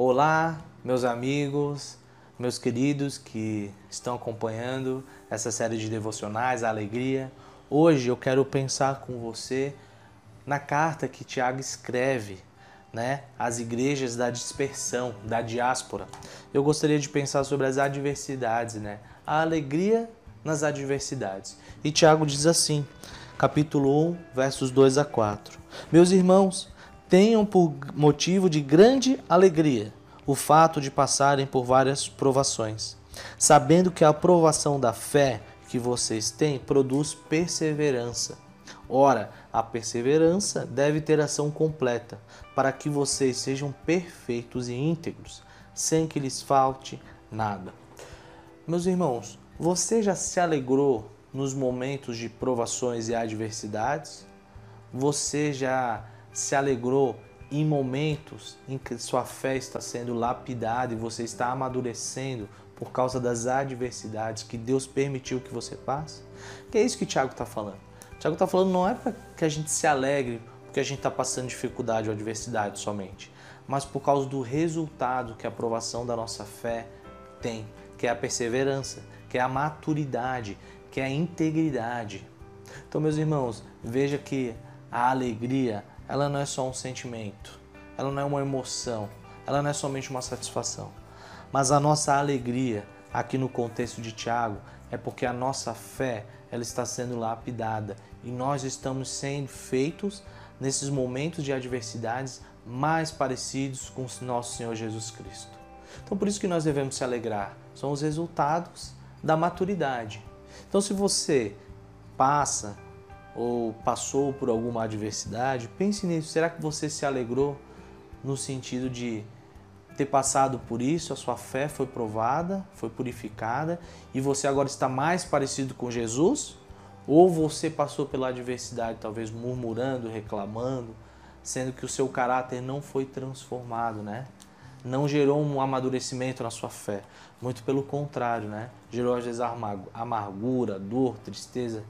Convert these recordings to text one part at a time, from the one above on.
Olá, meus amigos, meus queridos que estão acompanhando essa série de devocionais, a alegria. Hoje eu quero pensar com você na carta que Tiago escreve, né, às igrejas da dispersão, da diáspora. Eu gostaria de pensar sobre as adversidades, né, a alegria nas adversidades. E Tiago diz assim: capítulo 1, versos 2 a 4. Meus irmãos, tenham por motivo de grande alegria o fato de passarem por várias provações, sabendo que a aprovação da fé que vocês têm produz perseverança. Ora, a perseverança deve ter ação completa, para que vocês sejam perfeitos e íntegros, sem que lhes falte nada. Meus irmãos, você já se alegrou nos momentos de provações e adversidades? Você já se alegrou em momentos em que sua fé está sendo lapidada e você está amadurecendo por causa das adversidades que Deus permitiu que você passe? Que é isso que Tiago está falando. Tiago está falando não é para que a gente se alegre porque a gente está passando dificuldade ou adversidade somente, mas por causa do resultado que a aprovação da nossa fé tem, que é a perseverança, que é a maturidade, que é a integridade. Então, meus irmãos, veja que a alegria, ela não é só um sentimento, ela não é uma emoção, ela não é somente uma satisfação. Mas a nossa alegria, aqui no contexto de Tiago, é porque a nossa fé, ela está sendo lapidada e nós estamos sendo feitos nesses momentos de adversidades mais parecidos com o nosso Senhor Jesus Cristo. Então, por isso que nós devemos se alegrar. São os resultados da maturidade. Então, se você passa ou passou por alguma adversidade, pense nisso. Será que você se alegrou no sentido de ter passado por isso, a sua fé foi provada, foi purificada e você agora está mais parecido com Jesus? Ou você passou pela adversidade, talvez murmurando, reclamando, sendo que o seu caráter não foi transformado, né? não gerou um amadurecimento na sua fé. Muito pelo contrário, né? Gerou às vezes amargura, dor, tristeza.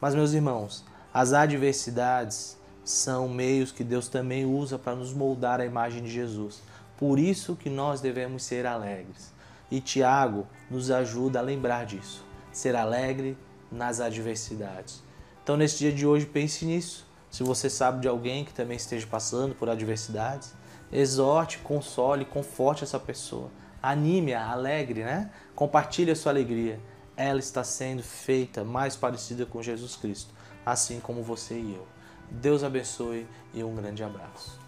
Mas, meus irmãos, as adversidades são meios que Deus também usa para nos moldar a imagem de Jesus. Por isso que nós devemos ser alegres. E Tiago nos ajuda a lembrar disso. Ser alegre nas adversidades. Então, nesse dia de hoje, pense nisso. Se você sabe de alguém que também esteja passando por adversidades, exorte, console, conforte essa pessoa. Anime-a, alegre, né? Compartilhe a sua alegria. Ela está sendo feita mais parecida com Jesus Cristo, assim como você e eu. Deus abençoe e um grande abraço.